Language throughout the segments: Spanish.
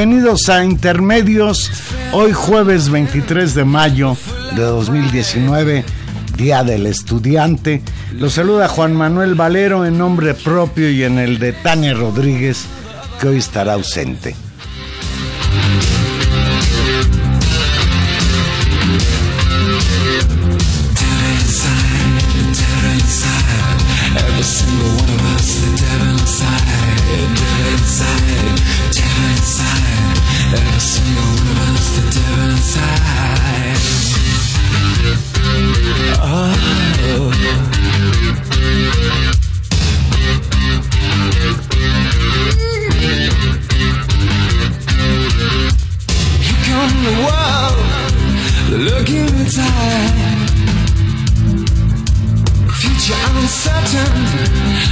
Bienvenidos a Intermedios, hoy jueves 23 de mayo de 2019, Día del Estudiante. Los saluda Juan Manuel Valero en nombre propio y en el de Tania Rodríguez, que hoy estará ausente.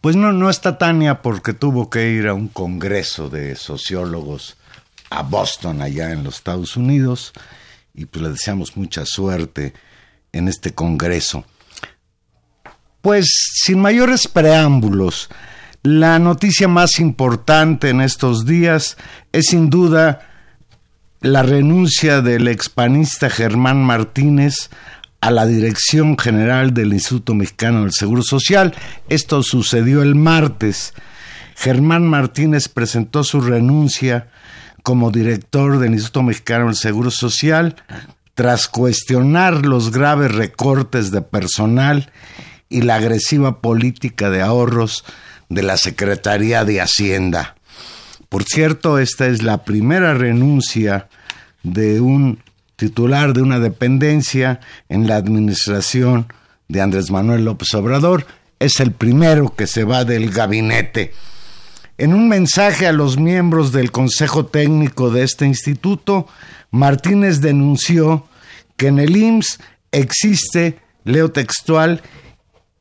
Pues no, no está Tania porque tuvo que ir a un congreso de sociólogos a Boston, allá en los Estados Unidos, y pues le deseamos mucha suerte en este congreso. Pues sin mayores preámbulos, la noticia más importante en estos días es sin duda la renuncia del expanista Germán Martínez a la dirección general del Instituto Mexicano del Seguro Social. Esto sucedió el martes. Germán Martínez presentó su renuncia como director del Instituto Mexicano del Seguro Social tras cuestionar los graves recortes de personal y la agresiva política de ahorros de la Secretaría de Hacienda. Por cierto, esta es la primera renuncia de un titular de una dependencia en la administración de Andrés Manuel López Obrador. Es el primero que se va del gabinete. En un mensaje a los miembros del Consejo Técnico de este instituto, Martínez denunció que en el IMSS existe, leo textual,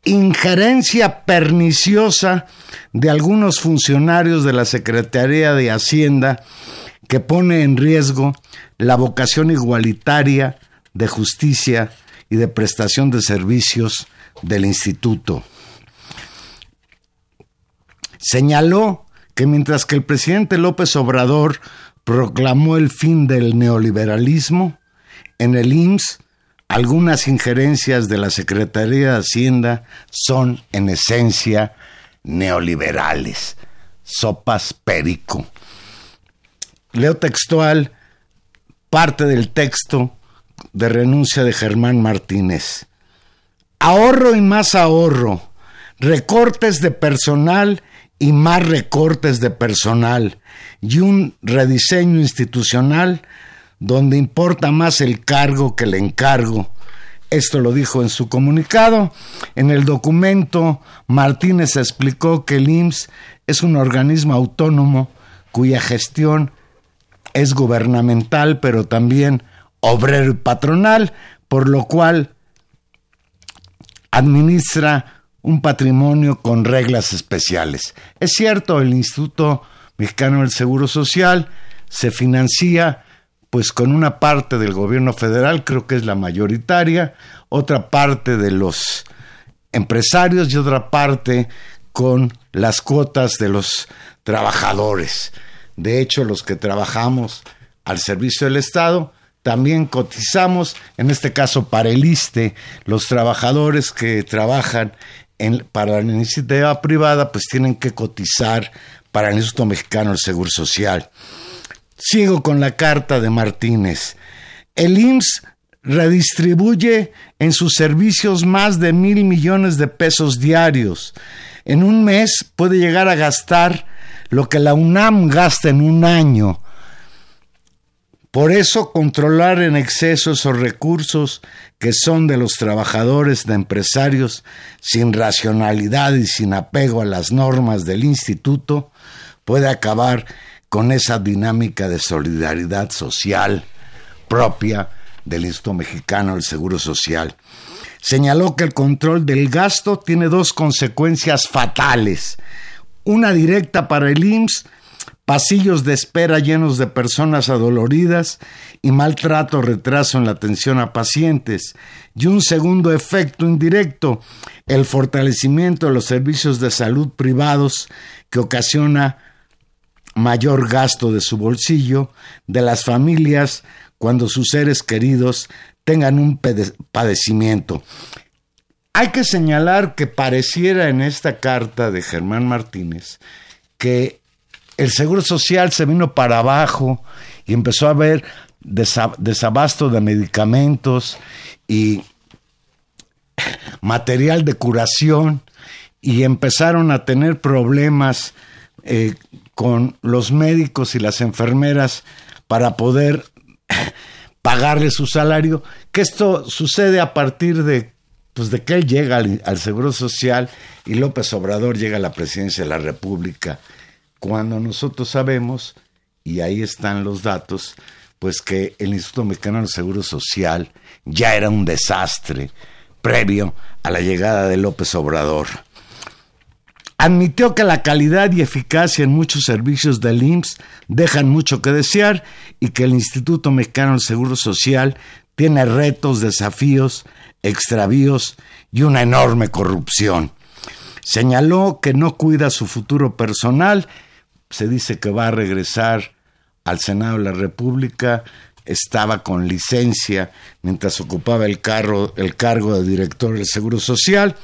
injerencia perniciosa de algunos funcionarios de la Secretaría de Hacienda que pone en riesgo la vocación igualitaria de justicia y de prestación de servicios del instituto. Señaló que mientras que el presidente López Obrador proclamó el fin del neoliberalismo, en el IMSS algunas injerencias de la Secretaría de Hacienda son en esencia neoliberales. sopas perico. Leo textual parte del texto de renuncia de Germán Martínez. Ahorro y más ahorro, recortes de personal y más recortes de personal y un rediseño institucional donde importa más el cargo que el encargo. Esto lo dijo en su comunicado. En el documento, Martínez explicó que el IMSS es un organismo autónomo cuya gestión es gubernamental, pero también obrero y patronal, por lo cual administra un patrimonio con reglas especiales. Es cierto, el Instituto Mexicano del Seguro Social se financia pues con una parte del gobierno federal, creo que es la mayoritaria, otra parte de los empresarios y otra parte con las cuotas de los trabajadores. De hecho, los que trabajamos al servicio del Estado, también cotizamos, en este caso para el ISTE, los trabajadores que trabajan en, para la iniciativa privada, pues tienen que cotizar para el Instituto Mexicano del Seguro Social. Sigo con la carta de Martínez. El IMSS redistribuye en sus servicios más de mil millones de pesos diarios. En un mes puede llegar a gastar lo que la UNAM gasta en un año. Por eso controlar en exceso esos recursos que son de los trabajadores, de empresarios, sin racionalidad y sin apego a las normas del instituto, puede acabar con esa dinámica de solidaridad social propia del Instituto Mexicano del Seguro Social. Señaló que el control del gasto tiene dos consecuencias fatales una directa para el IMSS, pasillos de espera llenos de personas adoloridas y maltrato retraso en la atención a pacientes, y un segundo efecto indirecto, el fortalecimiento de los servicios de salud privados que ocasiona mayor gasto de su bolsillo, de las familias cuando sus seres queridos tengan un padecimiento. Hay que señalar que pareciera en esta carta de Germán Martínez que el Seguro Social se vino para abajo y empezó a haber desabasto de medicamentos y material de curación y empezaron a tener problemas eh, con los médicos y las enfermeras para poder pagarle su salario, que esto sucede a partir de pues de que él llega al, Seguro Social y López Obrador llega a la presidencia de la República, cuando nosotros sabemos, y ahí están los datos, pues que el Instituto Mexicano del Seguro Social ya era un desastre previo a la llegada de López Obrador. Admitió que la calidad y eficacia en muchos servicios del IMSS dejan mucho que desear y que el Instituto Mexicano del Seguro Social tiene retos, desafíos extravíos y una enorme corrupción. Señaló que no cuida su futuro personal, se dice que va a regresar al Senado de la República, estaba con licencia mientras ocupaba el, cargo, el cargo de director del Seguro Social.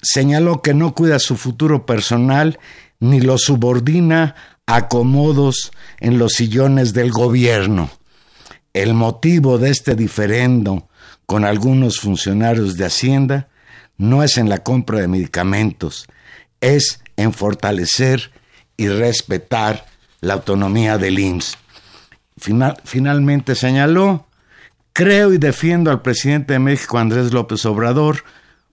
Señaló que no cuida su futuro personal ni lo subordina a acomodos en los sillones del gobierno. El motivo de este diferendo con algunos funcionarios de Hacienda no es en la compra de medicamentos, es en fortalecer y respetar la autonomía del IMSS. finalmente señaló, creo y defiendo al presidente de México, Andrés López Obrador,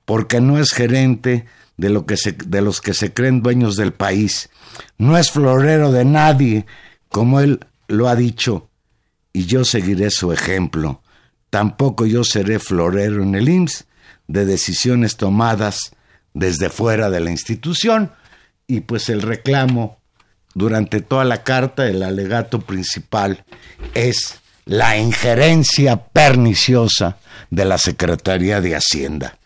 porque no es gerente de, lo que de los que se creen dueños del país, no es florero de nadie, como él lo ha dicho, y yo seguiré su ejemplo. Tampoco yo seré florero en el IMSS de decisiones tomadas desde fuera de la institución y pues el reclamo durante toda la carta, el alegato principal es la injerencia perniciosa de la Secretaría de Hacienda.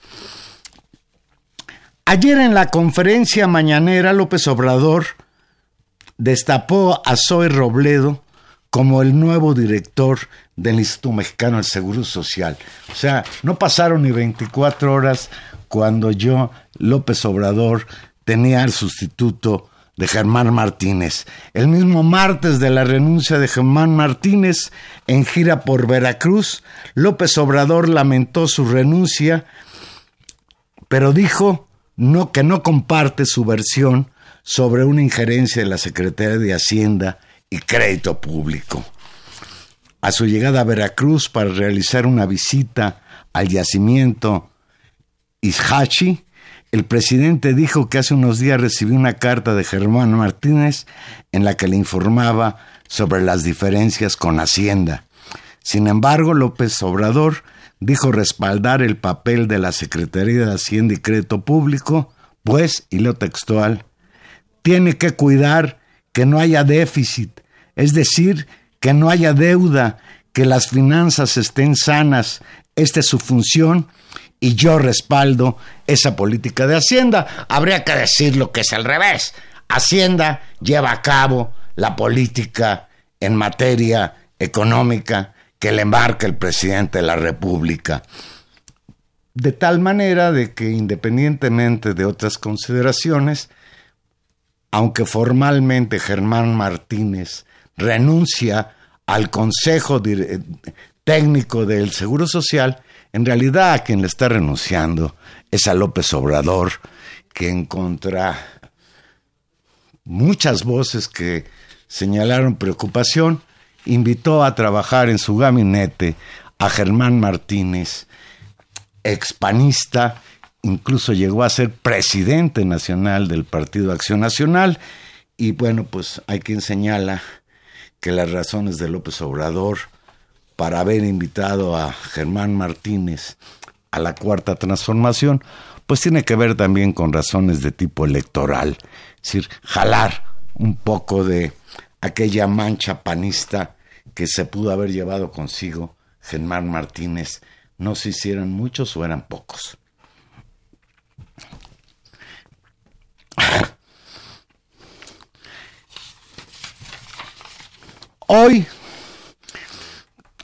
Ayer en la conferencia mañanera López Obrador destapó a Zoe Robledo como el nuevo director del Instituto Mexicano del Seguro Social. O sea, no pasaron ni 24 horas cuando yo, López Obrador, tenía al sustituto de Germán Martínez. El mismo martes de la renuncia de Germán Martínez en gira por Veracruz, López Obrador lamentó su renuncia, pero dijo no, que no comparte su versión sobre una injerencia de la Secretaría de Hacienda y Crédito Público. A su llegada a Veracruz para realizar una visita al yacimiento Ishachi, el presidente dijo que hace unos días recibió una carta de Germán Martínez en la que le informaba sobre las diferencias con Hacienda. Sin embargo, López Obrador dijo respaldar el papel de la Secretaría de Hacienda y Crédito Público, pues, y lo textual, tiene que cuidar que no haya déficit, es decir, que no haya deuda, que las finanzas estén sanas. Esta es su función y yo respaldo esa política de Hacienda. Habría que decir lo que es al revés. Hacienda lleva a cabo la política en materia económica que le embarca el presidente de la República. De tal manera de que independientemente de otras consideraciones, aunque formalmente Germán Martínez renuncia al Consejo Técnico del Seguro Social, en realidad a quien le está renunciando es a López Obrador, que en contra muchas voces que señalaron preocupación, invitó a trabajar en su gabinete a Germán Martínez, expanista, incluso llegó a ser presidente nacional del Partido Acción Nacional, y bueno, pues hay quien señala que las razones de López Obrador para haber invitado a Germán Martínez a la cuarta transformación, pues tiene que ver también con razones de tipo electoral, es decir, jalar un poco de aquella mancha panista que se pudo haber llevado consigo Germán Martínez, no se hicieran muchos o eran pocos. Hoy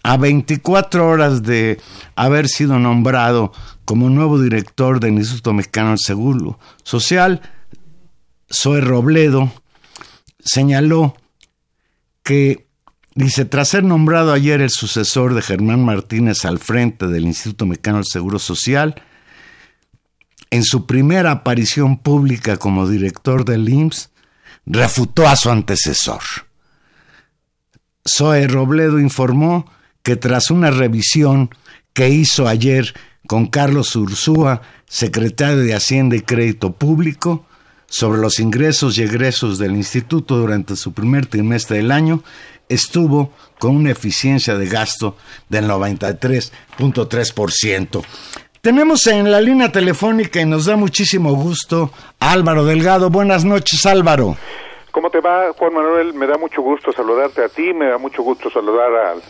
a 24 horas de haber sido nombrado como nuevo director del Instituto Mexicano del Seguro Social, Zoe Robledo señaló que, dice, tras ser nombrado ayer el sucesor de Germán Martínez al frente del Instituto Mexicano del Seguro Social, en su primera aparición pública como director del IMSS, refutó a su antecesor. Zoe Robledo informó que tras una revisión que hizo ayer con Carlos Ursúa, secretario de Hacienda y Crédito Público, sobre los ingresos y egresos del instituto durante su primer trimestre del año, estuvo con una eficiencia de gasto del 93.3%. Tenemos en la línea telefónica y nos da muchísimo gusto Álvaro Delgado. Buenas noches, Álvaro. ¿Cómo te va, Juan Manuel? Me da mucho gusto saludarte a ti, me da mucho gusto saludar al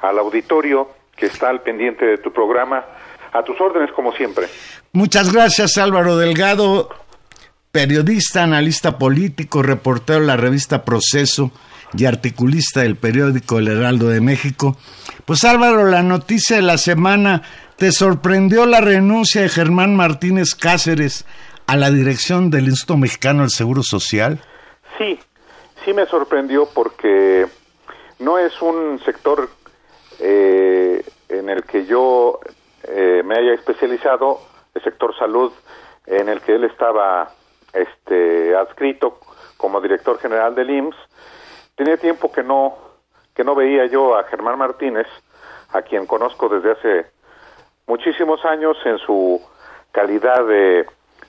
al auditorio que está al pendiente de tu programa. A tus órdenes, como siempre. Muchas gracias, Álvaro Delgado, periodista, analista político, reportero de la revista Proceso y articulista del periódico El Heraldo de México. Pues Álvaro, la noticia de la semana, ¿te sorprendió la renuncia de Germán Martínez Cáceres a la dirección del Instituto Mexicano del Seguro Social? Sí, sí me sorprendió porque no es un sector eh, en el que yo eh, me haya especializado, el sector salud, en el que él estaba este, adscrito como director general del IMSS. Tenía tiempo que no, que no veía yo a Germán Martínez, a quien conozco desde hace muchísimos años en su calidad de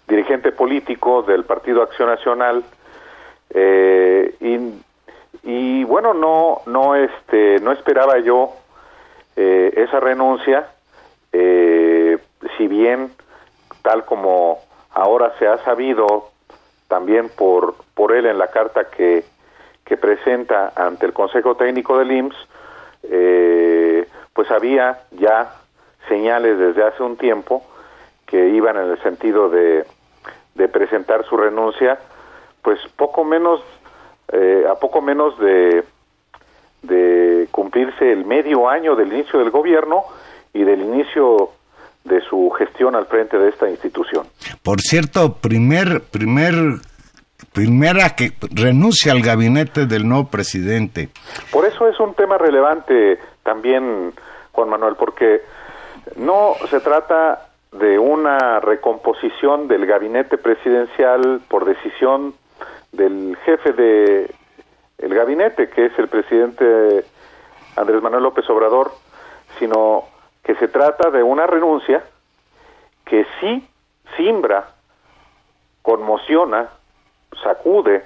dirigente político del Partido Acción Nacional eh, y, bueno no no este no esperaba yo eh, esa renuncia, eh, si bien tal como ahora se ha sabido también por, por él en la carta que, que presenta ante el Consejo Técnico del IMSS, eh, pues había ya señales desde hace un tiempo que iban en el sentido de, de presentar su renuncia, pues poco menos, a poco menos de de cumplirse el medio año del inicio del gobierno y del inicio de su gestión al frente de esta institución. Por cierto, primer, primer, primera que renuncia al gabinete del nuevo presidente. Por eso es un tema relevante también, Juan Manuel, porque no se trata de una recomposición del gabinete presidencial por decisión del jefe de el gabinete, que es el presidente Andrés Manuel López Obrador, sino que se trata de una renuncia que sí simbra, conmociona, sacude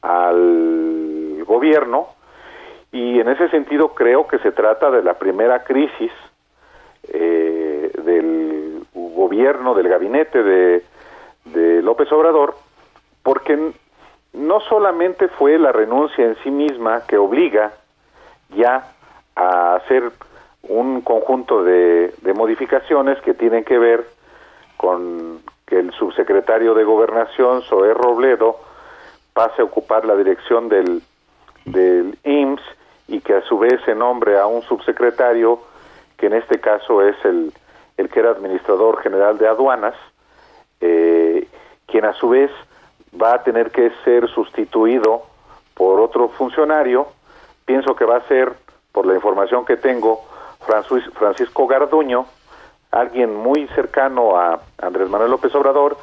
al gobierno y en ese sentido creo que se trata de la primera crisis eh, del gobierno, del gabinete de, de López Obrador, porque no solamente fue la renuncia en sí misma que obliga ya a hacer un conjunto de, de modificaciones que tienen que ver con que el subsecretario de Gobernación, Zoé Robledo, pase a ocupar la dirección del, del IMSS y que a su vez se nombre a un subsecretario, que en este caso es el, el que era administrador general de aduanas, eh, quien a su vez va a tener que ser sustituido por otro funcionario, pienso que va a ser, por la información que tengo, Francisco Garduño, alguien muy cercano a Andrés Manuel López Obrador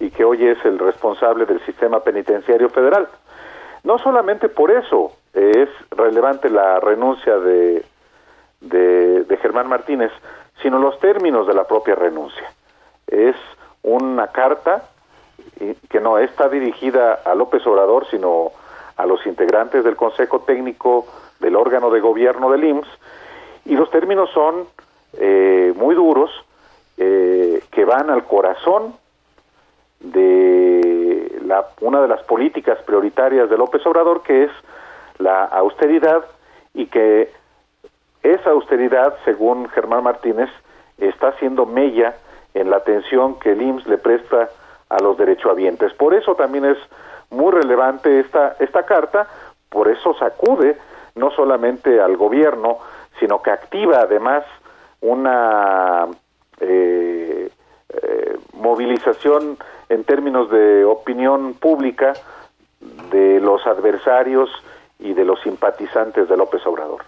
y que hoy es el responsable del sistema penitenciario federal. No solamente por eso es relevante la renuncia de, de, de Germán Martínez, sino los términos de la propia renuncia. Es una carta que no está dirigida a López Obrador, sino a los integrantes del Consejo Técnico del órgano de gobierno del IMSS, y los términos son eh, muy duros, eh, que van al corazón de la, una de las políticas prioritarias de López Obrador, que es la austeridad, y que esa austeridad, según Germán Martínez, está haciendo mella en la atención que el IMSS le presta a los derechohabientes. Por eso también es muy relevante esta, esta carta, por eso sacude no solamente al gobierno, sino que activa además una eh, eh, movilización en términos de opinión pública de los adversarios y de los simpatizantes de López Obrador.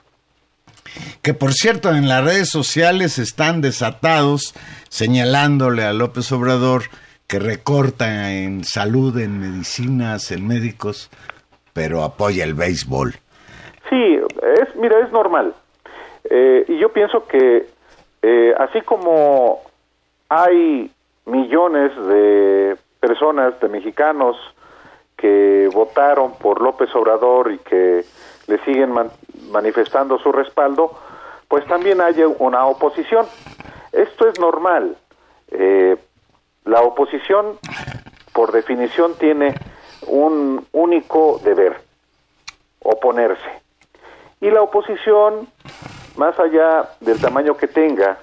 Que por cierto en las redes sociales están desatados señalándole a López Obrador que recorta en salud, en medicinas, en médicos, pero apoya el béisbol. Sí, es, mira, es normal. Eh, y yo pienso que eh, así como hay millones de personas, de mexicanos, que votaron por López Obrador y que le siguen manifestando su respaldo, pues también hay una oposición. Esto es normal. Eh, la oposición, por definición, tiene un único deber, oponerse. Y la oposición, más allá del tamaño que tenga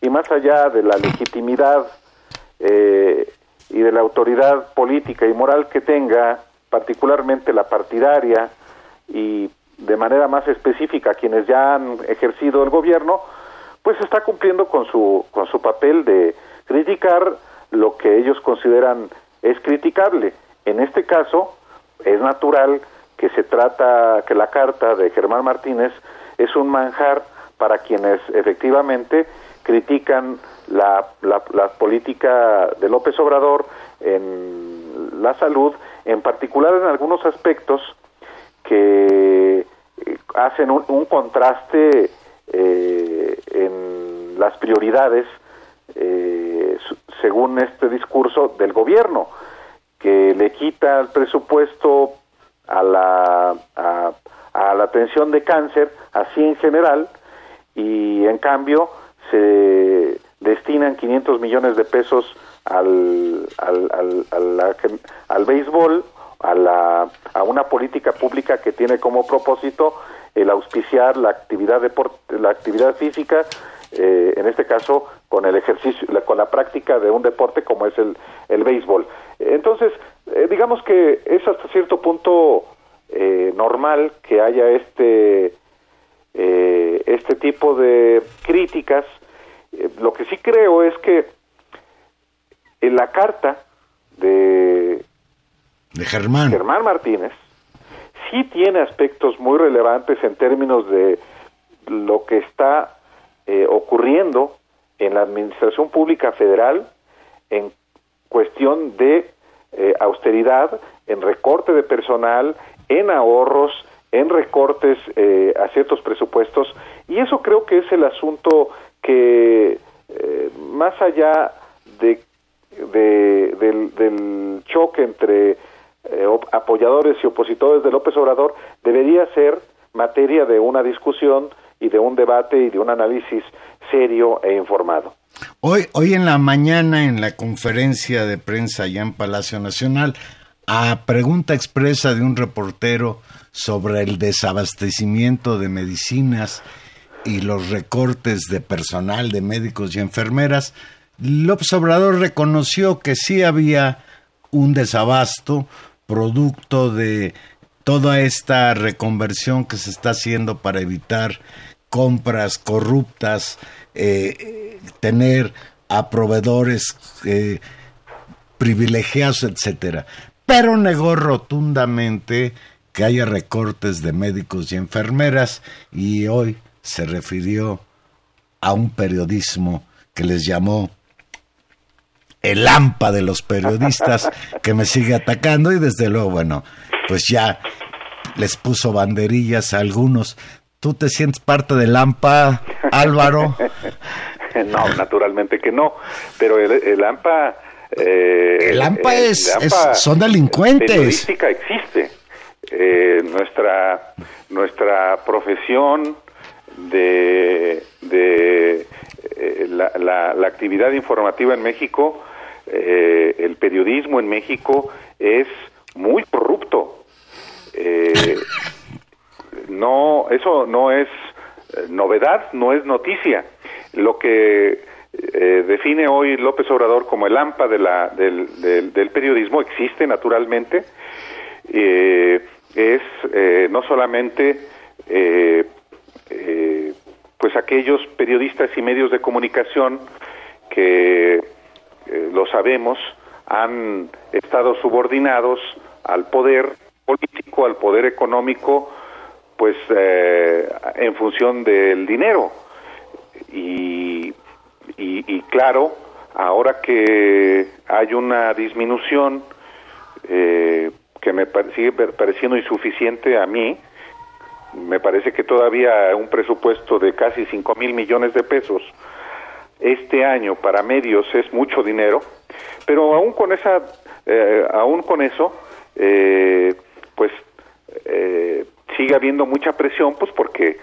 y más allá de la legitimidad eh, y de la autoridad política y moral que tenga, particularmente la partidaria y de manera más específica quienes ya han ejercido el gobierno, pues está cumpliendo con su, con su papel de criticar lo que ellos consideran es criticable. En este caso, es natural que se trata, que la carta de Germán Martínez es un manjar para quienes efectivamente critican la, la, la, política de López Obrador en la salud, en particular en algunos aspectos que eh, hacen un, un contraste eh, en las prioridades eh, según este discurso del gobierno, que le quita el presupuesto a la, a, la atención de cáncer, así en general, y en cambio se destinan 500 millones de pesos al, al, al, al béisbol, a, la, a una política pública que tiene como propósito el auspiciar la actividad, la actividad física, eh, en este caso con el ejercicio, con la práctica de un deporte como es el, el béisbol. Entonces, eh, digamos que es hasta cierto punto eh, normal que haya este, este tipo de críticas. lo que sí creo es que en la carta de, de Germán. Germán Martínez sí tiene aspectos muy relevantes en términos de lo que está eh, ocurriendo en la administración pública federal en cuestión de eh, austeridad, en recorte de personal, en ahorros, en recortes eh, a ciertos presupuestos, y eso creo que es el asunto que, más allá de, del, del choque entre apoyadores y opositores de López Obrador, debería ser materia de una discusión y de un debate y de un análisis serio e informado. Hoy, hoy en la mañana, en la conferencia de prensa allá en Palacio Nacional, a pregunta expresa de un reportero sobre el desabastecimiento de medicinas y los recortes de personal de médicos y enfermeras, López Obrador reconoció que sí había un desabasto producto de toda esta reconversión que se está haciendo para evitar compras corruptas, eh, tener a proveedores eh, privilegiados, etcétera. Pero negó rotundamente que haya recortes de médicos y enfermeras y hoy se refirió a un periodismo que les llamó el AMPA de los periodistas que me sigue atacando y desde luego, bueno, pues ya les puso banderillas a algunos ¿Tú te sientes parte del AMPA, Álvaro? no, naturalmente que no, pero el, AMPA... Eh, el AMPA, es, son delincuentes. Periodística existe. Eh, nuestra, nuestra profesión de, de eh, la, la, actividad informativa en México, eh, el periodismo en México es muy corrupto. Eh, no, eso no es eh, novedad, no es noticia. Lo que eh, define hoy López Obrador como el AMPA de la, del, del, periodismo existe naturalmente, eh, es no solamente pues aquellos periodistas y medios de comunicación que lo sabemos han estado subordinados al poder político, al poder económico pues eh, en función del dinero. Y, y, claro, ahora que hay una disminución eh, que me sigue pareciendo insuficiente a mí, me parece que todavía un presupuesto de casi 5 mil millones de pesos este año para medios es mucho dinero, pero aún con esa, eh, aún con eso, eh, pues eh, sigue habiendo mucha presión, pues porque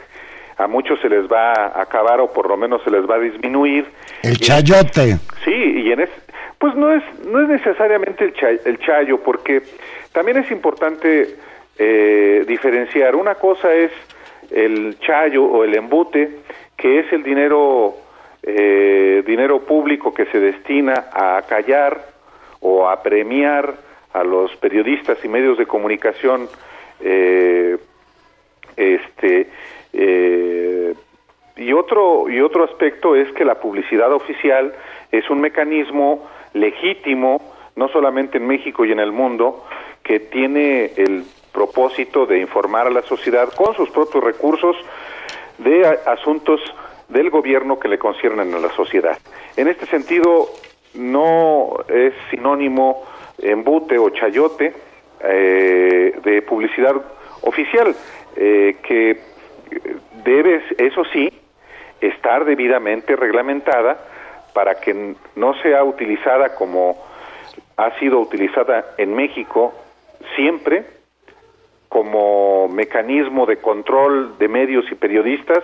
a muchos se les va a acabar o por lo menos se les va a disminuir. El chayote. Sí, y en es, pues no es no es necesariamente el, el chayo, porque también es importante eh, diferenciar. Una cosa es el chayo o el embute, que es el dinero eh, dinero público que se destina a callar o a premiar a los periodistas y medios de comunicación eh, este, eh, y otro y otro aspecto es que la publicidad oficial es un mecanismo legítimo, no solamente en México y en el mundo, que tiene el propósito de informar a la sociedad con sus propios recursos de asuntos del gobierno que le conciernen a la sociedad. En este sentido, no es sinónimo embute o chayote eh, de publicidad oficial. Eh, que debe, eso sí, estar debidamente reglamentada para que no sea utilizada como ha sido utilizada en México siempre como mecanismo de control de medios y periodistas,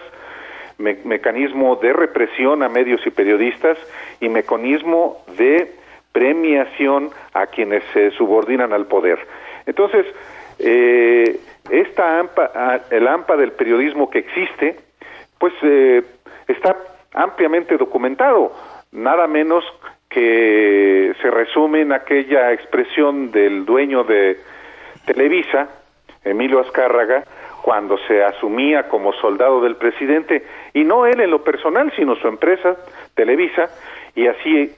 mecanismo de represión a medios y periodistas y mecanismo de premiación a quienes se subordinan al poder. Entonces, eh, esta AMPA, el AMPA del periodismo que existe, pues eh, está ampliamente documentado, nada menos que se resume en aquella expresión del dueño de Televisa, Emilio Azcárraga, cuando se asumía como soldado del presidente, y no él en lo personal, sino su empresa, Televisa, y así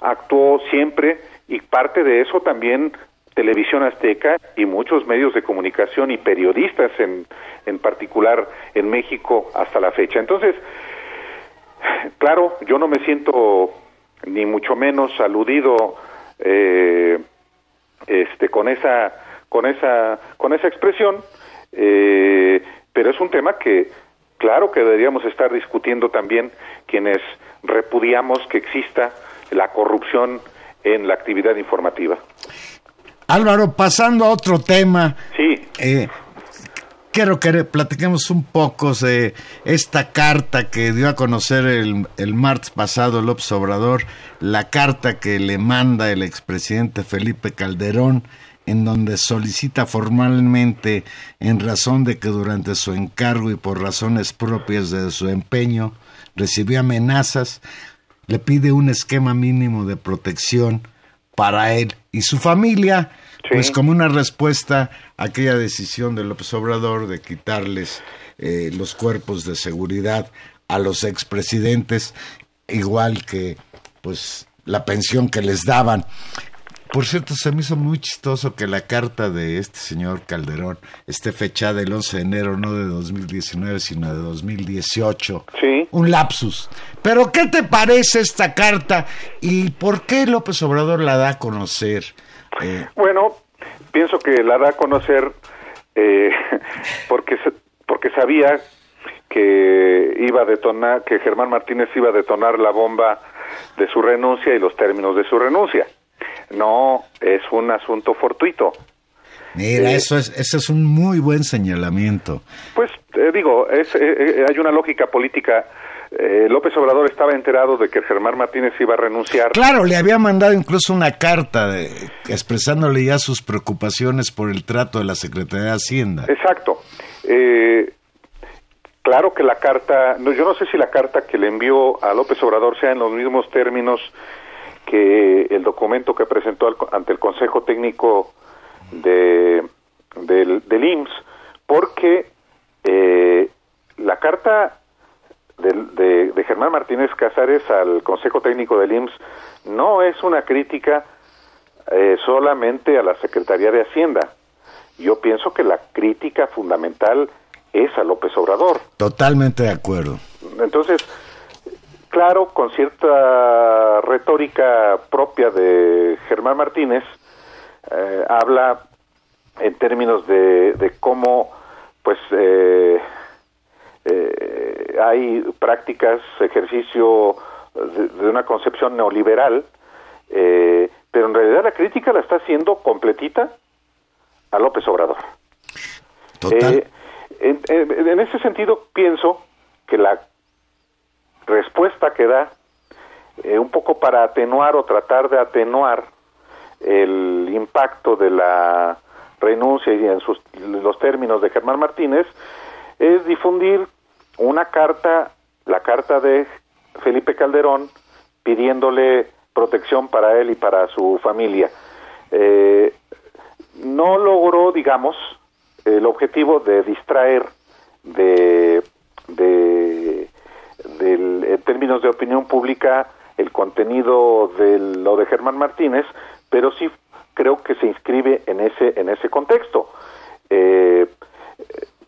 actuó siempre y parte de eso también Televisión Azteca y muchos medios de comunicación y periodistas en, en particular en México hasta la fecha. Entonces, claro, yo no me siento ni mucho menos aludido eh, este, con esa con esa con esa expresión, eh, pero es un tema que claro que deberíamos estar discutiendo también quienes repudiamos que exista la corrupción en la actividad informativa. Álvaro, pasando a otro tema. Sí. Eh, quiero que platiquemos un poco de esta carta que dio a conocer el, el martes pasado López Obrador, la carta que le manda el expresidente Felipe Calderón, en donde solicita formalmente, en razón de que durante su encargo y por razones propias de su empeño, recibió amenazas, le pide un esquema mínimo de protección para él y su familia, pues como una respuesta a aquella decisión de López Obrador de quitarles eh, los cuerpos de seguridad a los expresidentes, igual que pues la pensión que les daban. Por cierto, se me hizo muy chistoso que la carta de este señor Calderón esté fechada el 11 de enero, no de 2019, sino de 2018. Sí. Un lapsus. Pero, ¿qué te parece esta carta y por qué López Obrador la da a conocer? Eh, bueno, pienso que la da a conocer eh, porque, porque sabía que iba a detonar, que Germán Martínez iba a detonar la bomba de su renuncia y los términos de su renuncia. No es un asunto fortuito. Mira, eh, eso es, ese es un muy buen señalamiento. Pues eh, digo, es, eh, hay una lógica política. López Obrador estaba enterado de que Germán Martínez iba a renunciar. Claro, le había mandado incluso una carta expresándole ya sus preocupaciones por el trato de la Secretaría de Hacienda. Exacto. claro que la carta, no, yo no sé si la carta que le envió a López Obrador sea en los mismos términos que el documento que presentó ante el Consejo Técnico de, del, del IMSS, porque eh, la carta de, de, Germán Martínez Casares al Consejo Técnico del IMSS no es una crítica eh, solamente a la Secretaría de Hacienda. Yo pienso que la crítica fundamental es a López Obrador. Totalmente de acuerdo. Entonces, claro, con cierta retórica propia de Germán Martínez, eh, habla en términos de, cómo pues eh, eh, hay prácticas, ejercicio de, una concepción neoliberal, pero en realidad la crítica la está haciendo completita a López Obrador. Total. en ese sentido pienso que la respuesta que da, eh, un poco para atenuar o tratar de atenuar el impacto de la renuncia y en sus, los términos de Germán Martínez, es difundir una carta, la carta de Felipe Calderón, pidiéndole protección para él y para su familia. Eh, no logró, digamos, el objetivo de distraer de, de en términos de opinión pública el contenido de lo de Germán Martínez, pero sí creo que se inscribe en ese en ese contexto. Eh,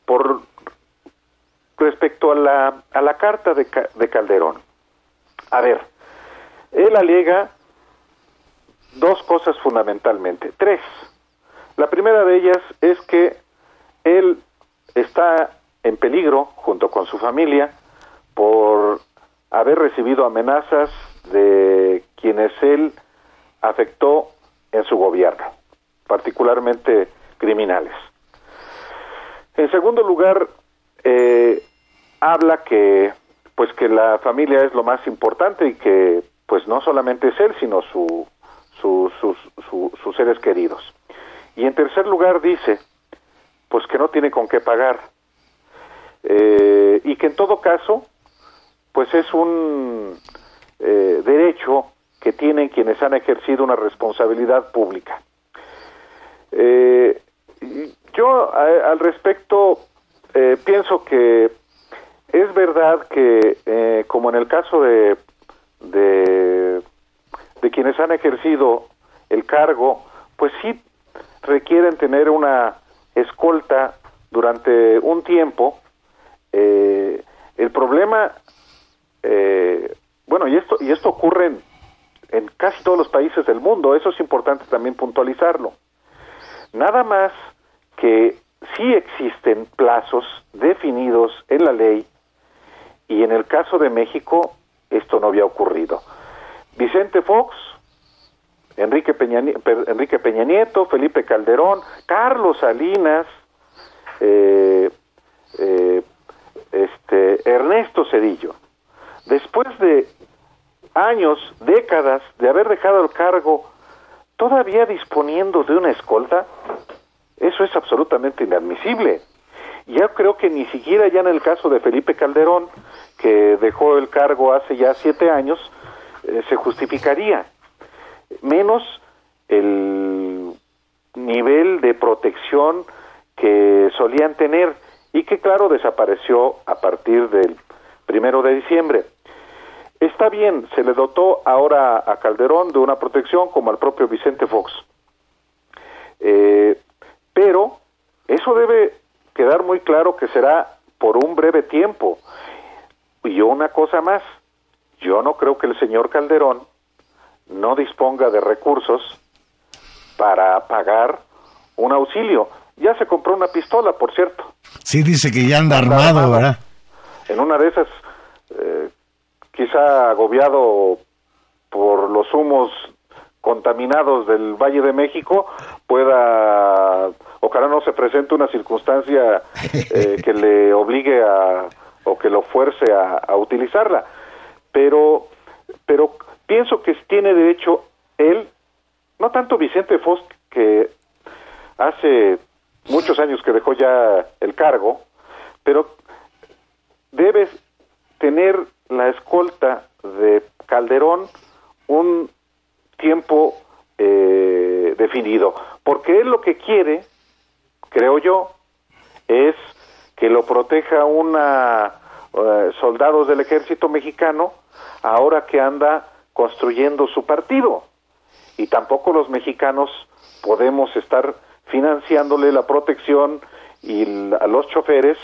por respecto a la a la carta de, de Calderón, a ver, él alega dos cosas fundamentalmente, tres. La primera de ellas es que él está en peligro junto con su familia por haber recibido amenazas de quienes él afectó en su gobierno, particularmente criminales. En segundo lugar, eh, habla que pues que la familia es lo más importante y que pues no solamente es él, sino su, sus, sus seres queridos. Y en tercer lugar dice pues que no tiene con qué pagar eh, y que en todo caso pues es un eh, derecho que tienen quienes han ejercido una responsabilidad pública. Eh, yo al respecto eh, pienso que es verdad que, como en el caso de, de, de quienes han ejercido el cargo, pues sí requieren tener una escolta durante un tiempo. Eh, el problema, eh, bueno, y esto, y esto ocurre en, en casi todos los países del mundo, eso es importante también puntualizarlo. Nada más que sí existen plazos definidos en la ley y en el caso de México esto no había ocurrido. Vicente Fox, Enrique Peña, Enrique Peña Nieto, Felipe Calderón, Carlos Salinas, eh, eh, este, Ernesto Cedillo. Después de años, décadas de haber dejado el cargo, todavía disponiendo de una escolta, eso es absolutamente inadmisible. Ya creo que ni siquiera ya en el caso de Felipe Calderón, que dejó el cargo hace ya siete años, eh, se justificaría. Menos el nivel de protección que solían tener y que claro desapareció a partir del primero de diciembre. Está bien, se le dotó ahora a Calderón de una protección como al propio Vicente Fox. Eh, pero eso debe quedar muy claro que será por un breve tiempo. Y yo una cosa más, yo no creo que el señor Calderón no disponga de recursos para pagar un auxilio. Ya se compró una pistola, por cierto. Sí, dice que ya anda, armado, ¿verdad? En una de esas, eh, quizá agobiado por los humos contaminados del Valle de México, pueda, ojalá no se presente una circunstancia eh, que le obligue a, o que lo fuerce a, a utilizarla. Pero, pero pienso que tiene derecho él, no tanto Vicente Fox, que hace muchos años que dejó ya el cargo, pero debe tener la escolta de Calderón un tiempo eh, definido, porque él lo que quiere, creo yo, es que lo proteja una eh, soldados del ejército mexicano ahora que anda construyendo su partido. Y tampoco los mexicanos podemos estar financiándole la protección y a los choferes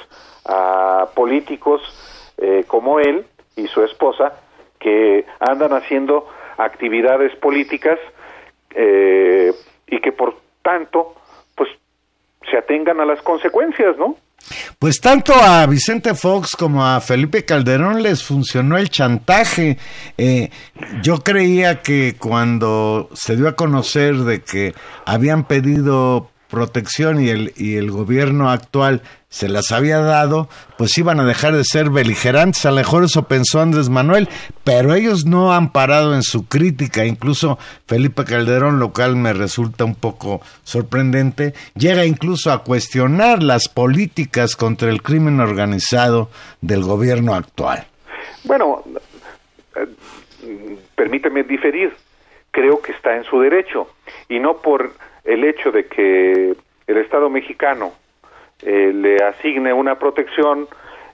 a políticos eh, como él y su esposa que andan haciendo actividades políticas eh, y que por tanto pues se atengan a las consecuencias, ¿no? Pues tanto a Vicente Fox como a Felipe Calderón les funcionó el chantaje. Eh, yo creía que cuando se dio a conocer de que habían pedido protección y el, y el gobierno actual se las había dado, pues iban a dejar de ser beligerantes. A lo mejor eso pensó Andrés Manuel, pero ellos no han parado en su crítica. Incluso Felipe Calderón, lo cual me resulta un poco sorprendente, llega incluso a cuestionar las políticas contra el crimen organizado del gobierno actual. Bueno, eh, permíteme diferir. Creo que está en su derecho y no por el hecho de que el Estado mexicano eh, le asigne una protección,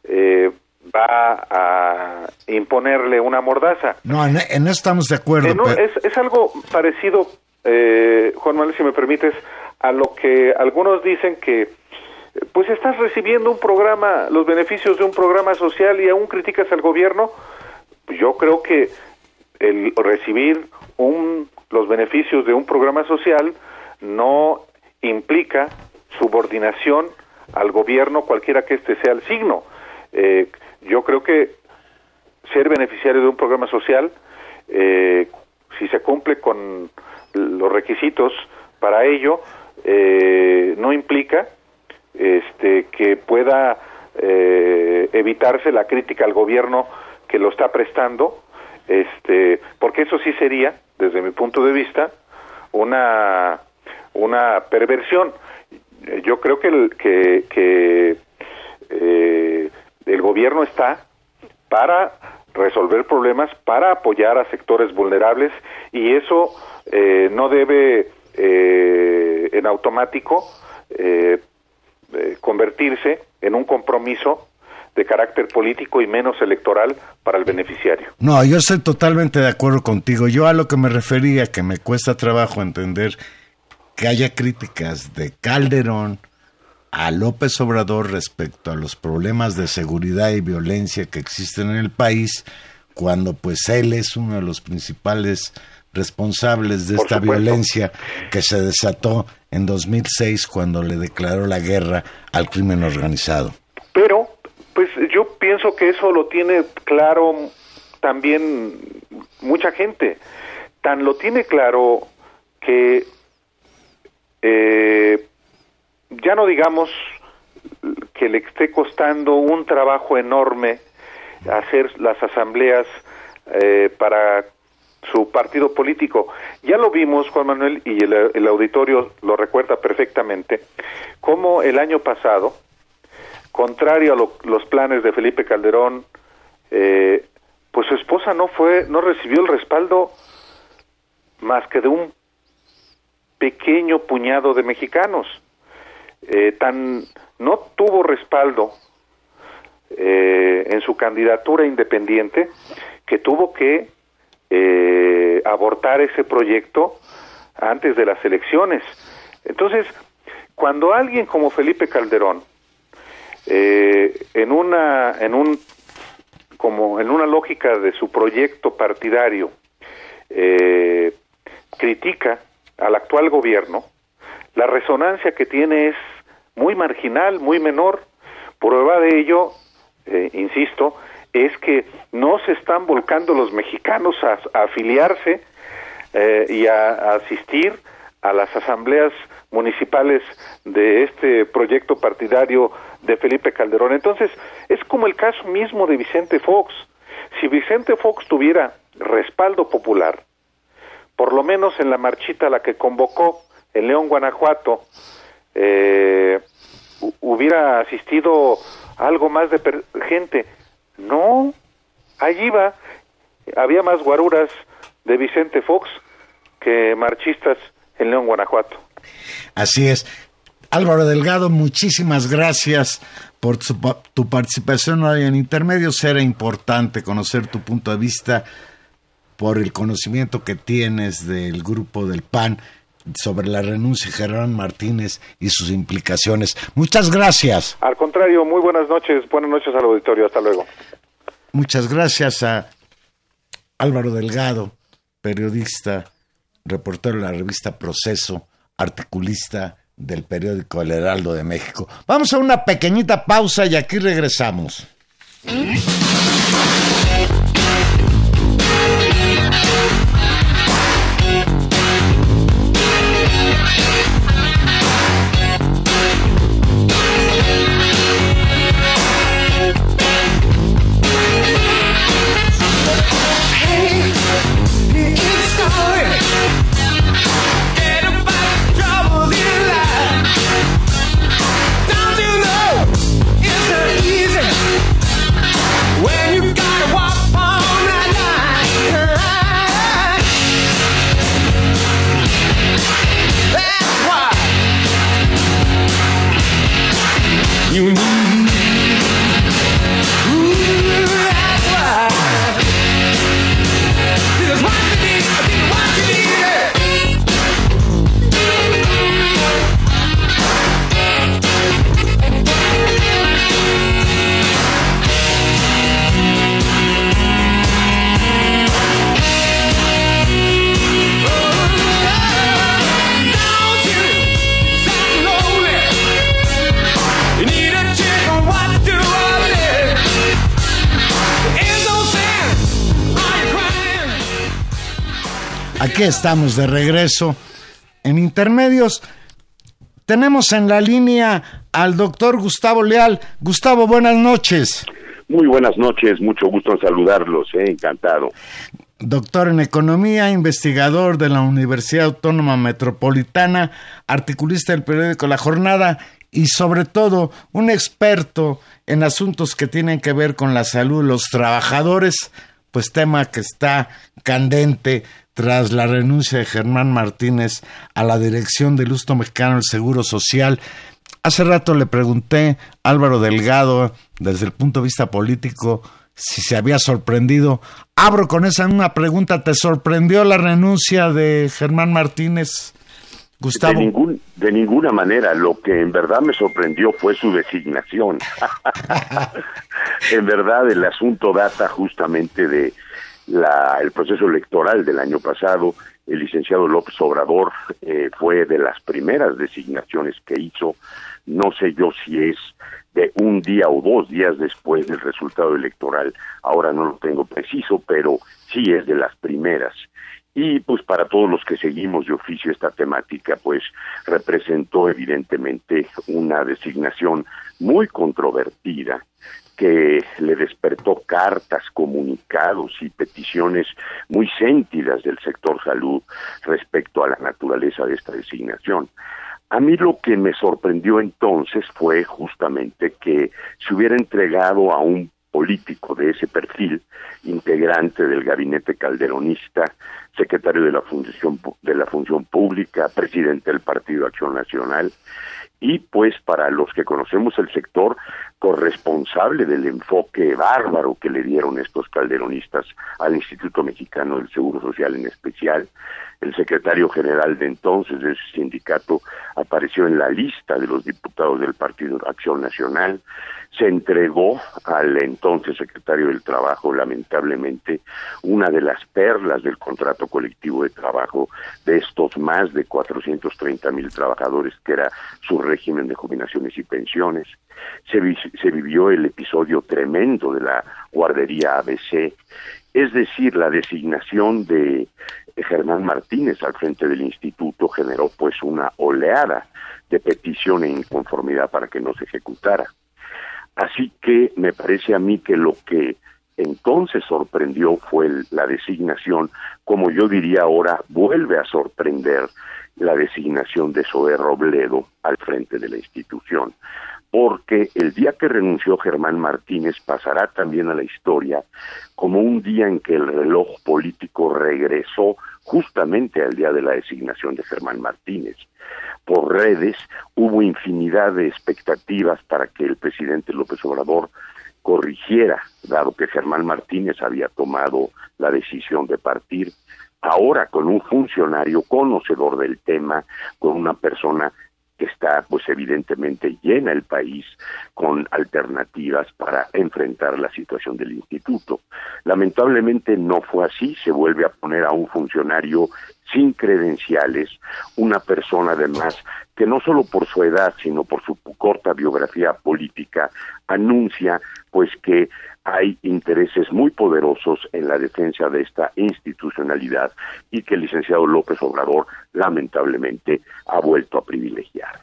eh, va a imponerle una mordaza. No, en, estamos de acuerdo. es, algo parecido, eh, Juan Manuel, si me permites, a lo que algunos dicen que pues estás recibiendo un programa, los beneficios de un programa social y aún criticas al gobierno. Yo creo que el recibir un, los beneficios de un programa social no implica subordinación al gobierno, cualquiera que este sea el signo. Eh, yo creo que ser beneficiario de un programa social, eh, si se cumple con los requisitos para ello, eh, no implica este, que pueda evitarse la crítica al gobierno que lo está prestando, este, porque eso sí sería, desde mi punto de vista, una una perversión. Eh, yo creo que el, que, eh, el gobierno está para resolver problemas, para apoyar a sectores vulnerables y eso eh, no debe en automático convertirse en un compromiso de carácter político y menos electoral para el beneficiario. No, yo estoy totalmente de acuerdo contigo. Yo a lo que me refería, que me cuesta trabajo entender que haya críticas de Calderón a López Obrador respecto a los problemas de seguridad y violencia que existen en el país, cuando pues él es uno de los principales responsables de esta violencia que se desató en 2006 cuando le declaró la guerra al crimen organizado. Pero, pues yo pienso que eso lo tiene claro también mucha gente. Tan lo tiene claro que eh, ya no digamos que le esté costando un trabajo enorme hacer las asambleas eh, para su partido político. Ya lo vimos, Juan Manuel, y el, auditorio lo recuerda perfectamente, como el año pasado, contrario a los planes de Felipe Calderón, eh, pues su esposa no fue, no recibió el respaldo más que de un pequeño puñado de mexicanos. Eh, tan no tuvo respaldo eh, en su candidatura independiente que tuvo que eh, abortar ese proyecto antes de las elecciones. Entonces, cuando alguien como Felipe Calderón, en una, en un, como en una lógica de su proyecto partidario, critica al actual gobierno, la resonancia que tiene es muy marginal, muy menor. Prueba de ello, insisto, es que no se están volcando los mexicanos a, afiliarse eh, y a, asistir a las asambleas municipales de este proyecto partidario de Felipe Calderón. Entonces, es como el caso mismo de Vicente Fox. Si Vicente Fox tuviera respaldo popular, por lo menos en la marchita a la que convocó en León, Guanajuato, eh, hubiera asistido algo más de gente. No, allí va. Había más guaruras de Vicente Fox que marchistas en León, Guanajuato. Así es. Álvaro Delgado, muchísimas gracias por tu, participación hoy en Intermedios. Era importante conocer tu punto de vista por el conocimiento que tienes del grupo del PAN sobre la renuncia de Germán Martínez y sus implicaciones. Muchas gracias. Al contrario, muy buenas noches. Buenas noches al auditorio. Hasta luego. Muchas gracias a Álvaro Delgado, periodista, reportero de la revista Proceso, articulista del periódico El Heraldo de México. Vamos a una pequeñita pausa y aquí regresamos. Aquí estamos de regreso en intermedios. Tenemos en la línea al doctor Gustavo Leal. Gustavo, buenas noches. Muy buenas noches, mucho gusto en saludarlos, eh, encantado. Doctor en Economía, investigador de la Universidad Autónoma Metropolitana, articulista del periódico La Jornada y sobre todo un experto en asuntos que tienen que ver con la salud de los trabajadores, pues tema que está candente tras la renuncia de Germán Martínez a la dirección del Usto Mexicano del Seguro Social. hace rato le pregunté a Álvaro Delgado, desde el punto de vista político, si se había sorprendido. Abro con esa una pregunta. ¿Te sorprendió la renuncia de Germán Martínez, Gustavo? De, ningún, de ninguna manera. Lo que en verdad me sorprendió fue su designación. en verdad, el asunto data justamente de la, el proceso electoral del año pasado. El licenciado López Obrador eh, fue de las primeras designaciones que hizo. No sé yo si es de un día o dos días después del resultado electoral. Ahora no lo tengo preciso, pero sí es de las primeras. Y pues para todos los que seguimos de oficio esta temática, pues representó evidentemente una designación muy controvertida que le despertó cartas, comunicados y peticiones muy sentidas del sector salud respecto a la naturaleza de esta designación. A mí lo que me sorprendió entonces fue justamente que se hubiera entregado a un político de ese perfil, integrante del gabinete calderonista, secretario de la función de la función pública, presidente del Partido Acción Nacional y pues para los que conocemos el sector corresponsable del enfoque bárbaro que le dieron estos calderonistas al Instituto Mexicano del Seguro Social en especial, el secretario general de entonces de ese sindicato apareció en la lista de los diputados del Partido Acción Nacional, se entregó al entonces secretario del Trabajo, lamentablemente, una de las perlas del contrato colectivo de trabajo de estos más de 430 mil trabajadores, que era su régimen de jubilaciones y pensiones. Se, se vivió el episodio tremendo de la guardería ABC, es decir, la designación de Germán Martínez al frente del instituto generó pues una oleada de petición e inconformidad para que no se ejecutara. Así que me parece a mí que lo que entonces sorprendió fue la designación, como yo diría ahora, vuelve a sorprender la designación de Zoé Robledo al frente de la institución, porque el día que renunció Germán Martínez pasará también a la historia como un día en que el reloj político regresó justamente al día de la designación de Germán Martínez. Por redes, hubo infinidad de expectativas para que el presidente López Obrador corrigiera, dado que Germán Martínez había tomado la decisión de partir, ahora con un funcionario conocedor del tema, con una persona que está pues evidentemente llena el país con alternativas para enfrentar la situación del instituto. Lamentablemente no fue así, se vuelve a poner a un funcionario sin credenciales, una persona además que no solo por su edad, sino por su corta biografía política, anuncia pues que hay intereses muy poderosos en la defensa de esta institucionalidad y que el licenciado López Obrador lamentablemente ha vuelto a privilegiar.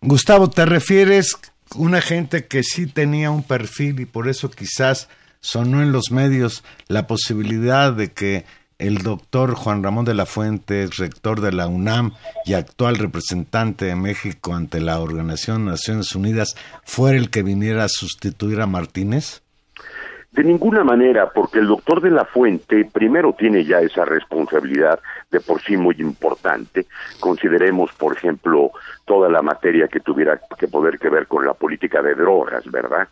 Gustavo, ¿te refieres a una gente que sí tenía un perfil y por eso quizás sonó en los medios la posibilidad de que el doctor Juan Ramón de la Fuente, rector de la UNAM y actual representante de México ante la Organización de Naciones Unidas, fuera el que viniera a sustituir a Martínez? De ninguna manera, porque el doctor de la Fuente primero tiene ya esa responsabilidad de por sí muy importante. Consideremos, por ejemplo, toda la materia que tuviera que poder que ver con la política de drogas, ¿verdad?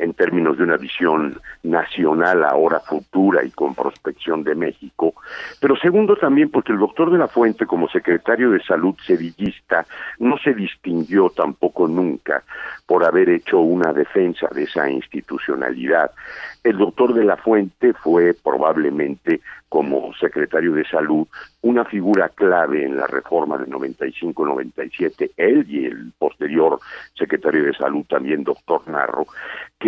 En términos de una visión nacional ahora futura y con prospección de México. Pero segundo también porque el doctor de la Fuente, como secretario de Salud sevillista, no se distinguió tampoco nunca por haber hecho una defensa de esa institucionalidad. El doctor de la Fuente fue probablemente como secretario de Salud una figura clave en la reforma de 95-97, él y el posterior secretario de Salud también, doctor Narro, que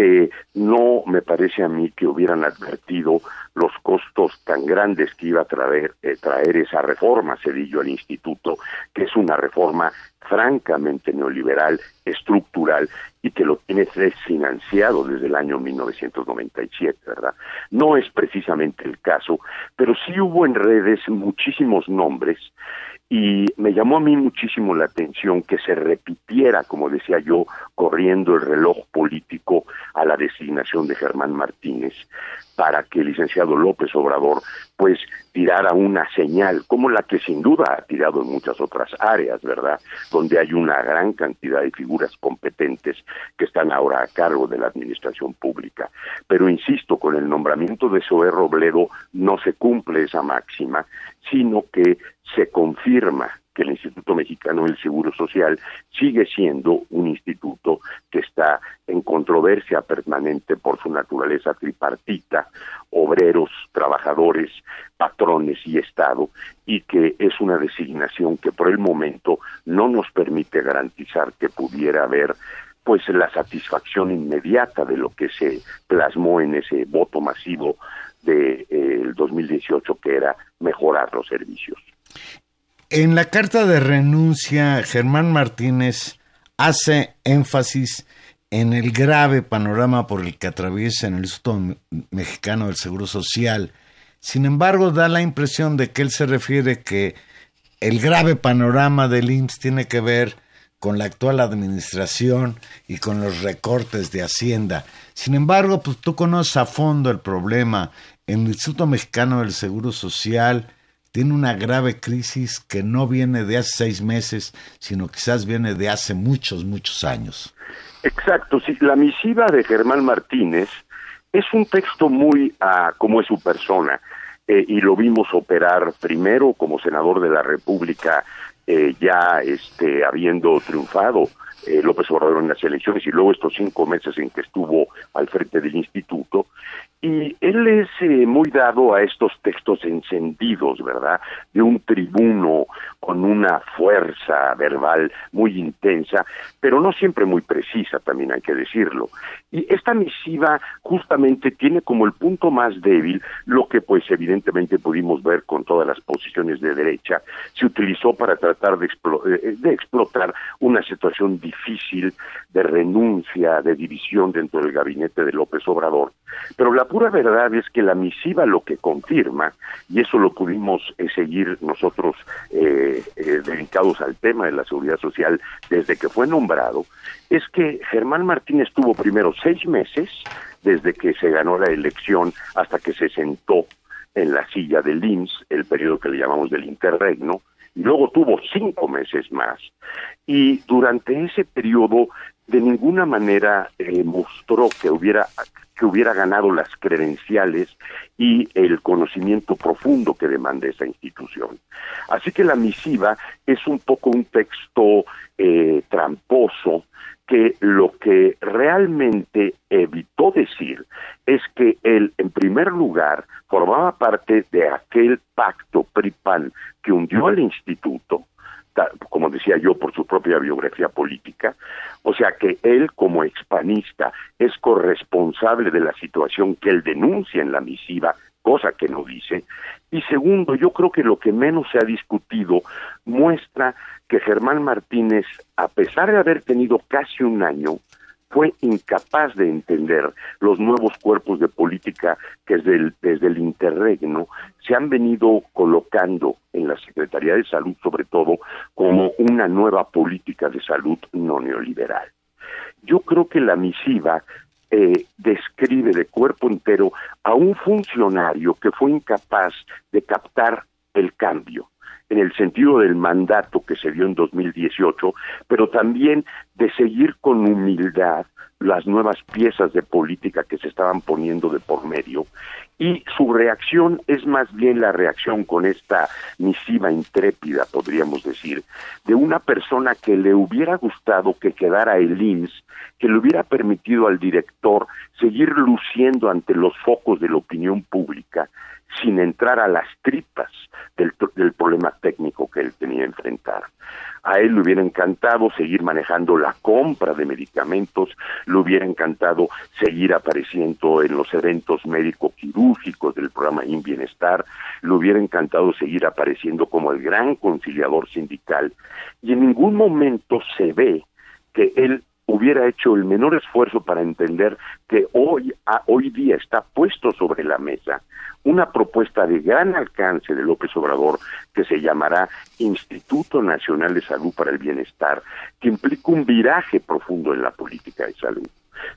no me parece a mí que hubieran advertido los costos tan grandes que iba a traer, eh, traer esa reforma Cedillo al instituto, que es una reforma francamente neoliberal, estructural, y que lo tiene desfinanciado desde el año 1997, ¿verdad? No es precisamente el caso, pero sí hubo en redes muchísimos nombres y me llamó a mí muchísimo la atención que se repitiera, como decía yo, corriendo el reloj político a la designación de Germán Martínez, para que el licenciado López Obrador pues tirara una señal, como la que sin duda ha tirado en muchas otras áreas, ¿verdad? Donde hay una gran cantidad de figuras competentes que están ahora a cargo de la administración pública. Pero insisto, con el nombramiento de Zoé Robledo no se cumple esa máxima, sino que se confirma que el Instituto Mexicano del Seguro Social sigue siendo un instituto que está en controversia permanente por su naturaleza tripartita, obreros, trabajadores, patrones y Estado, y que es una designación que por el momento no nos permite garantizar que pudiera haber pues la satisfacción inmediata de lo que se plasmó en ese voto masivo del de, eh, 2018 que era mejorar los servicios. En la carta de renuncia, Germán Martínez hace énfasis en el grave panorama por el que atraviesa en el Instituto Mexicano del Seguro Social. Sin embargo, da la impresión de que él se refiere que el grave panorama del IMSS tiene que ver con la actual administración y con los recortes de Hacienda. Sin embargo, pues tú conoces a fondo el problema. En el Instituto Mexicano del Seguro Social tiene una grave crisis que no viene de hace seis meses, sino quizás viene de hace muchos, muchos años. Exacto, sí, la misiva de Germán Martínez es un texto muy uh, como es su persona, eh, y lo vimos operar primero como senador de la República, eh, ya este, habiendo triunfado eh, López Obrador en las elecciones y luego estos cinco meses en que estuvo al frente del instituto, y él es eh, muy dado a estos textos encendidos, ¿verdad? De un tribuno con una fuerza verbal muy intensa, pero no siempre muy precisa, también hay que decirlo. Y esta misiva justamente tiene como el punto más débil lo que pues evidentemente pudimos ver con todas las posiciones de derecha, se utilizó para tratar de, eh, de explotar una situación difícil de renuncia, de división dentro del gabinete de López Obrador, pero la pura verdad es que la misiva lo que confirma, y eso lo pudimos eh, seguir nosotros eh, eh, dedicados al tema de la seguridad social desde que fue nombrado, es que Germán Martínez tuvo primero seis meses desde que se ganó la elección hasta que se sentó en la silla del IMSS, el periodo que le llamamos del interregno, y luego tuvo cinco meses más. Y durante ese periodo de ninguna manera eh, mostró que hubiera que hubiera ganado las credenciales y el conocimiento profundo que demanda esa institución. Así que la misiva es un poco un texto eh, tramposo que lo que realmente evitó decir es que él, en primer lugar, formaba parte de aquel pacto PRIPAN que hundió al instituto, como decía yo, por su propia biografía política. O sea que él, como expanista, es corresponsable de la situación que él denuncia en la misiva, cosa que no dice. Y segundo, yo creo que lo que menos se ha discutido muestra que Germán Martínez, a pesar de haber tenido casi un año, fue incapaz de entender los nuevos cuerpos de política que desde el, desde el interregno se han venido colocando en la Secretaría de Salud, sobre todo, como una nueva política de salud no neoliberal. Yo creo que la misiva eh, describe de cuerpo entero a un funcionario que fue incapaz de captar el cambio en el sentido del mandato que se dio en 2018, pero también de seguir con humildad las nuevas piezas de política que se estaban poniendo de por medio y su reacción es más bien la reacción con esta misiva intrépida, podríamos decir, de una persona que le hubiera gustado que quedara el INS, que le hubiera permitido al director seguir luciendo ante los focos de la opinión pública sin entrar a las tripas del, del problema técnico que él tenía que enfrentar. A él le hubiera encantado seguir manejando la compra de medicamentos, le hubiera encantado seguir apareciendo en los eventos médico-quirúrgicos del programa In Bienestar, le hubiera encantado seguir apareciendo como el gran conciliador sindical, y en ningún momento se ve que él hubiera hecho el menor esfuerzo para entender que hoy, a, hoy día está puesto sobre la mesa una propuesta de gran alcance de López Obrador que se llamará Instituto Nacional de Salud para el Bienestar, que implica un viraje profundo en la política de salud.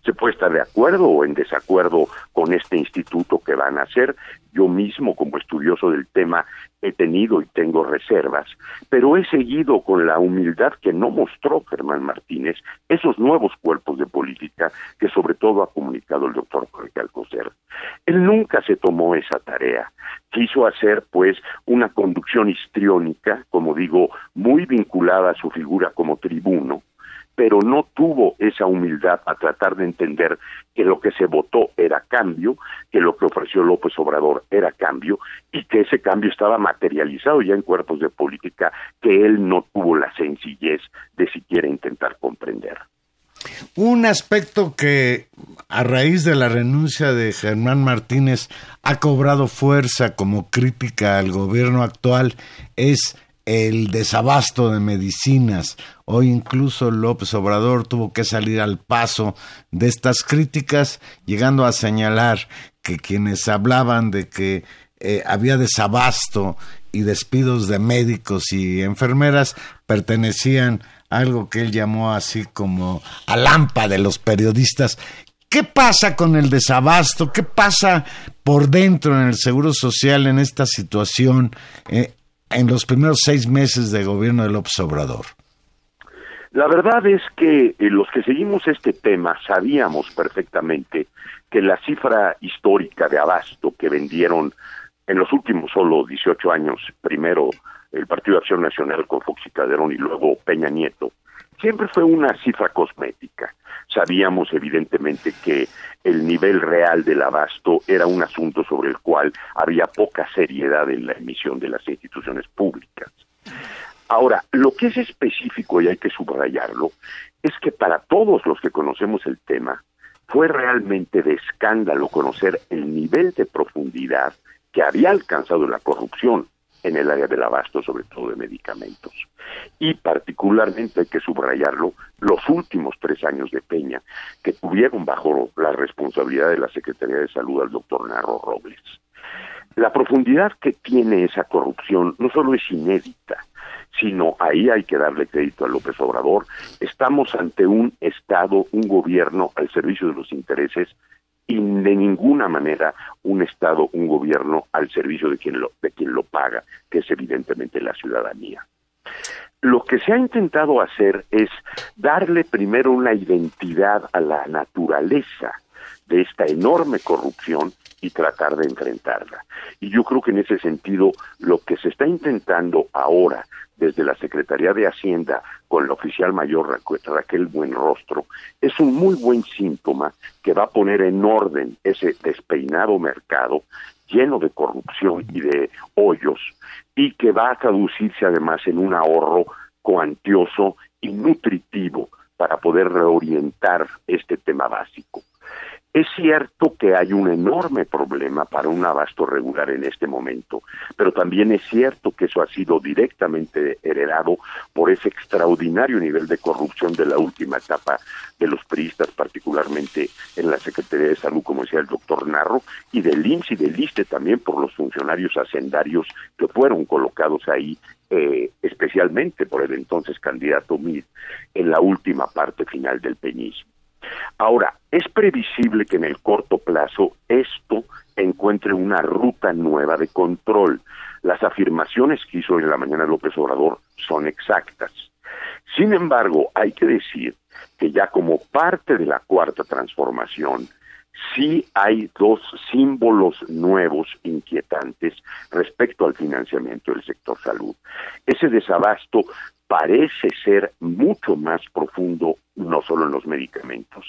Se puede estar de acuerdo o en desacuerdo con este instituto que van a hacer. Yo mismo, como estudioso del tema, he tenido y tengo reservas, pero he seguido con la humildad que no mostró Germán Martínez esos nuevos cuerpos de política que sobre todo ha comunicado el doctor Jorge Alcocer. Él nunca se tomó esa tarea. Quiso hacer, pues, una conducción histriónica, como digo, muy vinculada a su figura como tribuno, pero no tuvo esa humildad a tratar de entender que lo que se votó era cambio, que lo que ofreció López Obrador era cambio y que ese cambio estaba materializado ya en cuerpos de política que él no tuvo la sencillez de siquiera intentar comprender. Un aspecto que a raíz de la renuncia de Germán Martínez ha cobrado fuerza como crítica al gobierno actual es el desabasto de medicinas. Hoy incluso López Obrador tuvo que salir al paso de estas críticas, llegando a señalar que quienes hablaban de que eh, había desabasto y despidos de médicos y enfermeras pertenecían a algo que él llamó así como a lampa de los periodistas. ¿Qué pasa con el desabasto? ¿Qué pasa por dentro en el Seguro Social en esta situación? Eh, en los primeros seis meses de gobierno de López Obrador? La verdad es que eh, los que seguimos este tema sabíamos perfectamente que la cifra histórica de abasto que vendieron en los últimos solo 18 años, primero el Partido de Acción Nacional con Fox y Calderón y luego Peña Nieto, siempre fue una cifra cosmética. Sabíamos evidentemente que el nivel real del abasto era un asunto sobre el cual había poca seriedad en la emisión de las instituciones públicas. Ahora, lo que es específico y hay que subrayarlo es que para todos los que conocemos el tema, fue realmente de escándalo conocer el nivel de profundidad que había alcanzado la corrupción en el área del abasto, sobre todo de medicamentos. Y particularmente hay que subrayarlo, los últimos tres años de Peña, que tuvieron bajo la responsabilidad de la Secretaría de Salud al doctor Narro Robles. La profundidad que tiene esa corrupción no solo es inédita, sino ahí hay que darle crédito a López Obrador. Estamos ante un Estado, un gobierno al servicio de los intereses y de ninguna manera un Estado, un gobierno al servicio de quien lo, de quien lo paga, que es evidentemente la ciudadanía. Lo que se ha intentado hacer es darle primero una identidad a la naturaleza de esta enorme corrupción y tratar de enfrentarla. Y yo creo que en ese sentido lo que se está intentando ahora desde la Secretaría de Hacienda con la oficial mayor Raquel Buenrostro es un muy buen síntoma que va a poner en orden ese despeinado mercado lleno de corrupción y de hoyos y que va a traducirse además en un ahorro cuantioso y nutritivo para poder reorientar este tema básico. Es cierto que hay un enorme problema para un abasto regular en este momento, pero también es cierto que eso ha sido directamente heredado por ese extraordinario nivel de corrupción de la última etapa de los priistas, particularmente en la Secretaría de Salud, como decía el doctor Narro, y del IMSS y del ISTE también por los funcionarios hacendarios que fueron colocados ahí eh, especialmente por el entonces candidato Mid en la última parte final del peñismo. Ahora, es previsible que en el corto plazo esto encuentre una ruta nueva de control. Las afirmaciones que hizo en la mañana López Obrador son exactas. Sin embargo, hay que decir que ya como parte de la cuarta transformación, sí hay dos símbolos nuevos inquietantes respecto al financiamiento del sector salud. Ese desabasto parece ser mucho más profundo, no solo en los medicamentos.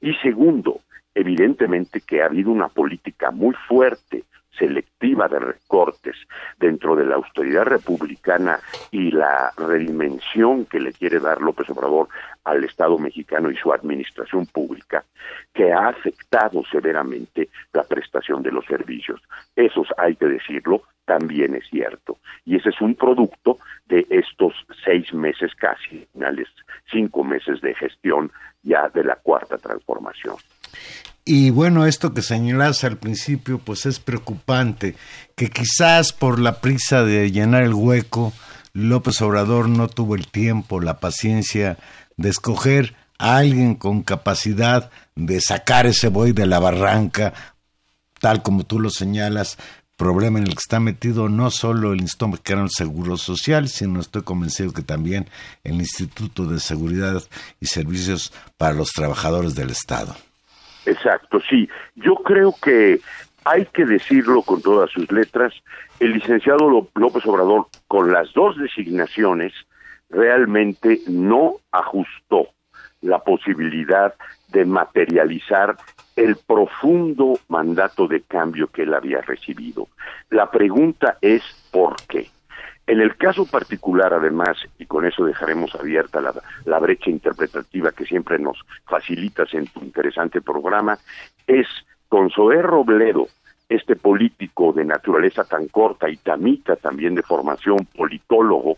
Y segundo, evidentemente que ha habido una política muy fuerte selectiva de recortes dentro de la austeridad republicana y la redimensión que le quiere dar López Obrador al Estado mexicano y su administración pública, que ha afectado severamente la prestación de los servicios. Eso hay que decirlo, también es cierto. Y ese es un producto de estos seis meses casi, finales, cinco meses de gestión ya de la cuarta transformación. Y bueno, esto que señalas al principio, pues es preocupante, que quizás por la prisa de llenar el hueco, López Obrador no tuvo el tiempo, la paciencia de escoger a alguien con capacidad de sacar ese buey de la barranca, tal como tú lo señalas, problema en el que está metido no solo el Instituto Mexicano del Seguro Social, sino estoy convencido que también el Instituto de Seguridad y Servicios para los Trabajadores del Estado. Exacto, sí. Yo creo que hay que decirlo con todas sus letras, el licenciado López Obrador, con las dos designaciones, realmente no ajustó la posibilidad de materializar el profundo mandato de cambio que él había recibido. La pregunta es ¿por qué? En el caso particular, además, y con eso dejaremos abierta la, brecha interpretativa que siempre nos facilitas en tu interesante programa, es con Zoé Robledo, este político de naturaleza tan corta y tamita también de formación politólogo,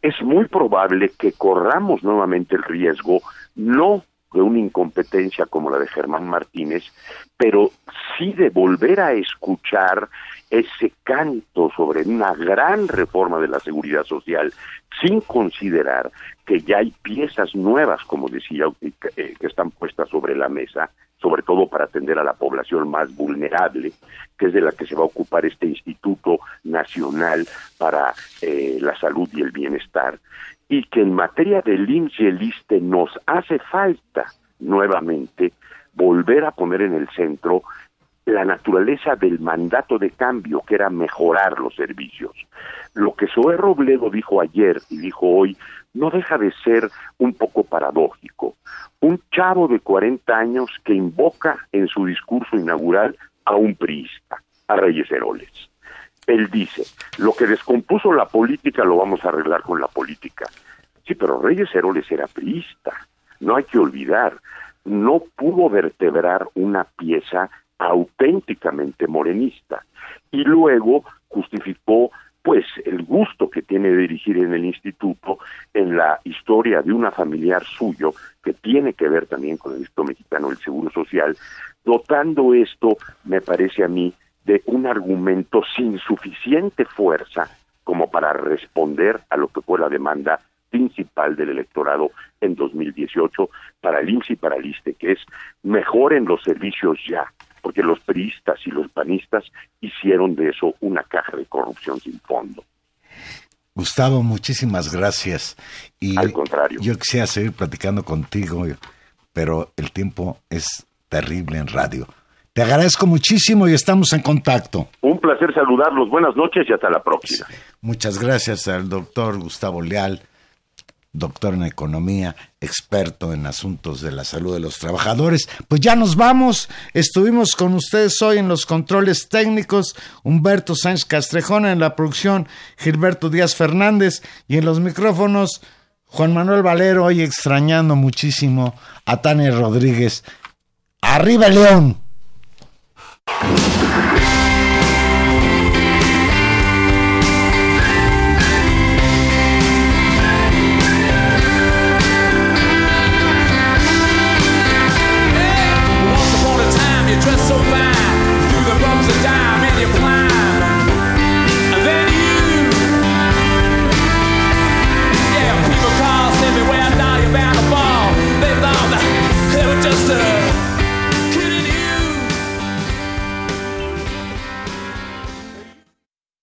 es muy probable que corramos nuevamente el riesgo, no de una incompetencia como la de Germán Martínez, pero sí de volver a escuchar ese canto sobre una gran reforma de la seguridad social, sin considerar que ya hay piezas nuevas, como decía, eh, que están puestas sobre la mesa, sobre todo para atender a la población más vulnerable, que es de la que se va a ocupar este Instituto Nacional para eh, la Salud y el Bienestar, y que en materia del IMSS y nos hace falta nuevamente volver a poner en el centro la naturaleza del mandato de cambio, que era mejorar los servicios. Lo que Zoé Robledo dijo ayer y dijo hoy no deja de ser un poco paradójico. Un chavo de 40 años que invoca en su discurso inaugural a un priista, a Reyes Heroles. Él dice, lo que descompuso la política lo vamos a arreglar con la política. Sí, pero Reyes Heroles era priista, no hay que olvidar, no pudo vertebrar una pieza auténticamente morenista. Y luego justificó pues el gusto que tiene de dirigir en el instituto en la historia de una familiar suyo que tiene que ver también con el Instituto Mexicano del Seguro Social, dotando esto, me parece a mí, de un argumento sin suficiente fuerza como para responder a lo que fue la demanda principal del electorado en 2018 para el IMSS y para el ISTE, que es mejoren los servicios ya, porque los priistas y los panistas hicieron de eso una caja de corrupción sin fondo. Gustavo, muchísimas gracias. Y Al contrario. Yo quisiera seguir platicando contigo, pero el tiempo es terrible en radio. Te agradezco muchísimo y estamos en contacto. Un placer saludarlos. Buenas noches y hasta la próxima. Muchas gracias al doctor Gustavo Leal doctor en economía, experto en asuntos de la salud de los trabajadores. Pues ya nos vamos. Estuvimos con ustedes hoy en los controles técnicos, Humberto Sánchez Castrejón en la producción, Gilberto Díaz Fernández y en los micrófonos, Juan Manuel Valero, hoy extrañando muchísimo a Tania Rodríguez. ¡Arriba León! Thank you.